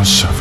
House of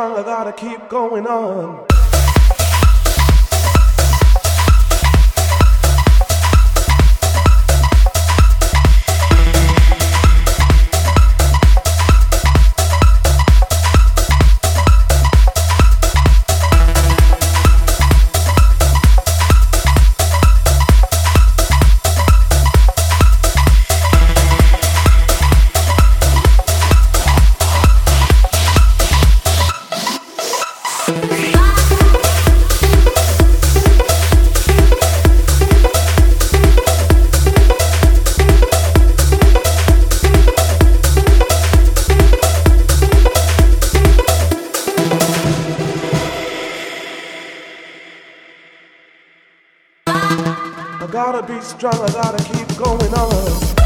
I gotta keep going on. Gotta be strong, I gotta keep going on.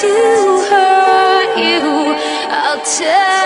to hurt you. I'll tell.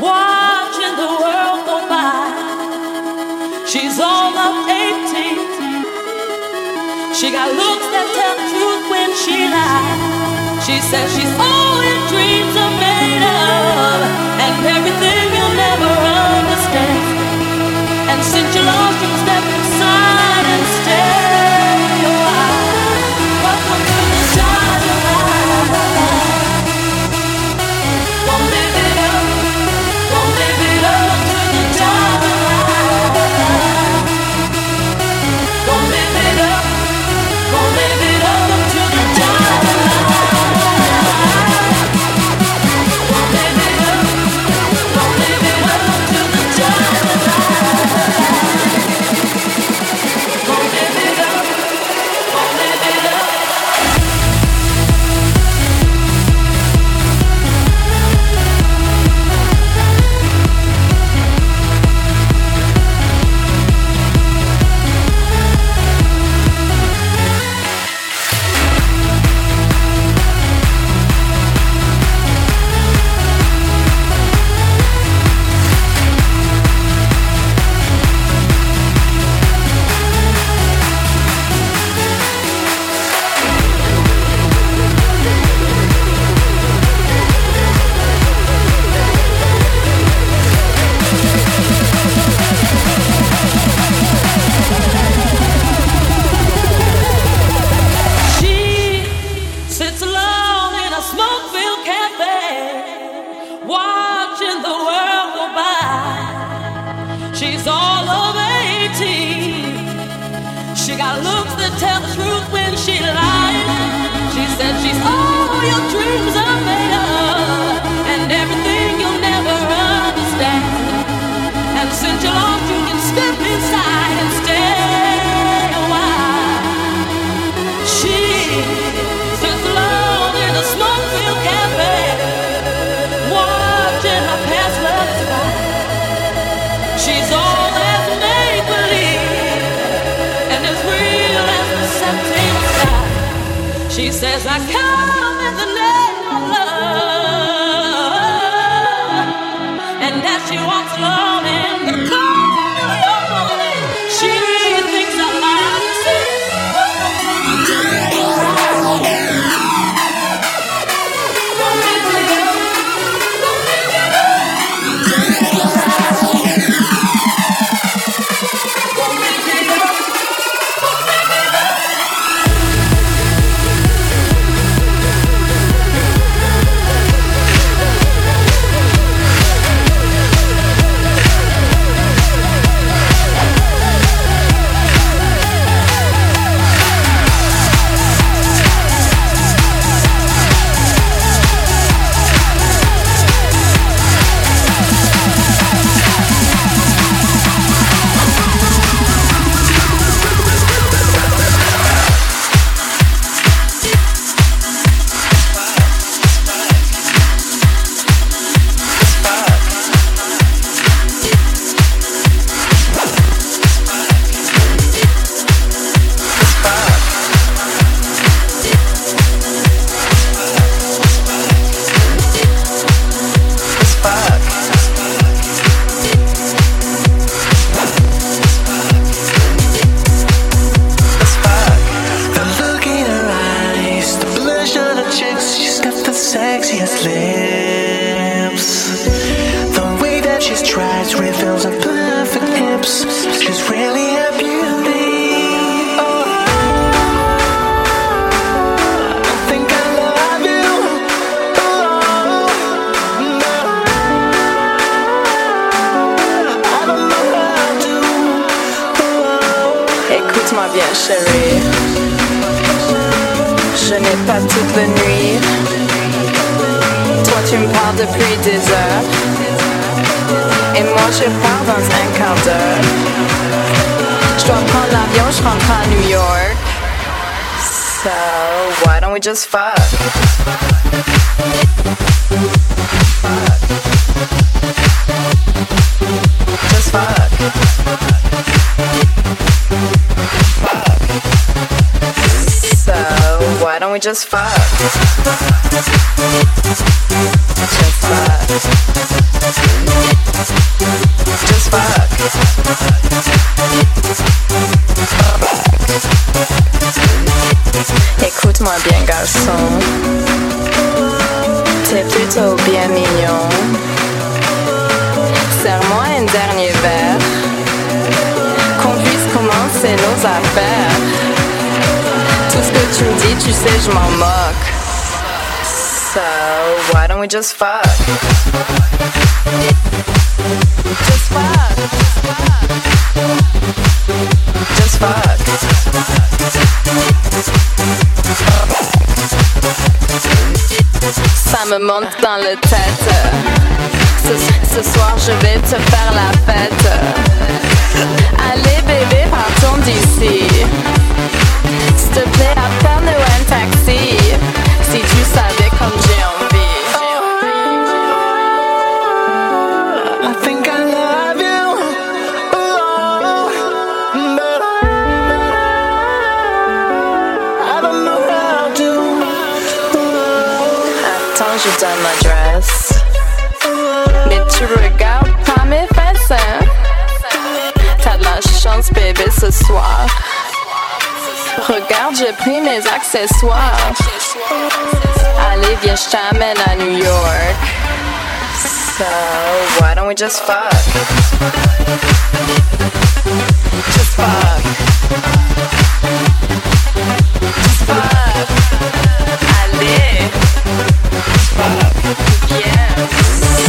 watching the world go by. She's all of 18. She got looks that tell the truth when she lies. She says she's all in dreams are made of, and everything you'll never understand. And since you lost. She got looks that tell the truth when she lies. She said she's. says I can't. we just fuck. Just fuck. So why don't we just fuck? Just fuck. Just fuck. Écoute-moi bien, garçon. T'es plutôt bien mignon. Serre-moi un dernier verre. Qu'on puisse commencer nos affaires. Tout ce que tu me dis, tu sais, je m'en moque. So, why don't we just fuck? Just fuck. Just fuck. Ça me monte dans le tête. Ce, ce soir, je vais te faire la fête. Allez, bébé, partons d'ici. S'il te plaît, appelle-nous un taxi. Si tu savais comme j'ai envie. Donne l'adresse. Mais tu pas mes fesses. T'as de la chance, ce soir. Regarde, j'ai pris mes accessoires. Allez, viens, je t'amène à New York. So, why don't we just fuck? Just fuck. Just fuck. Allez.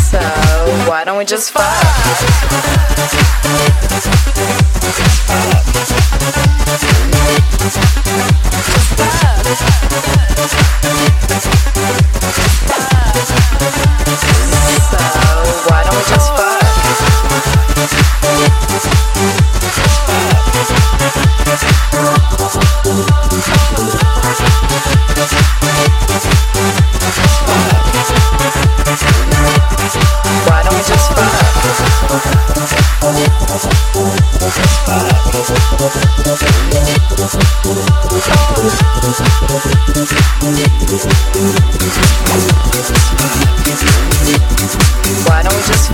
So, why don't we just fuck? Why don't we just?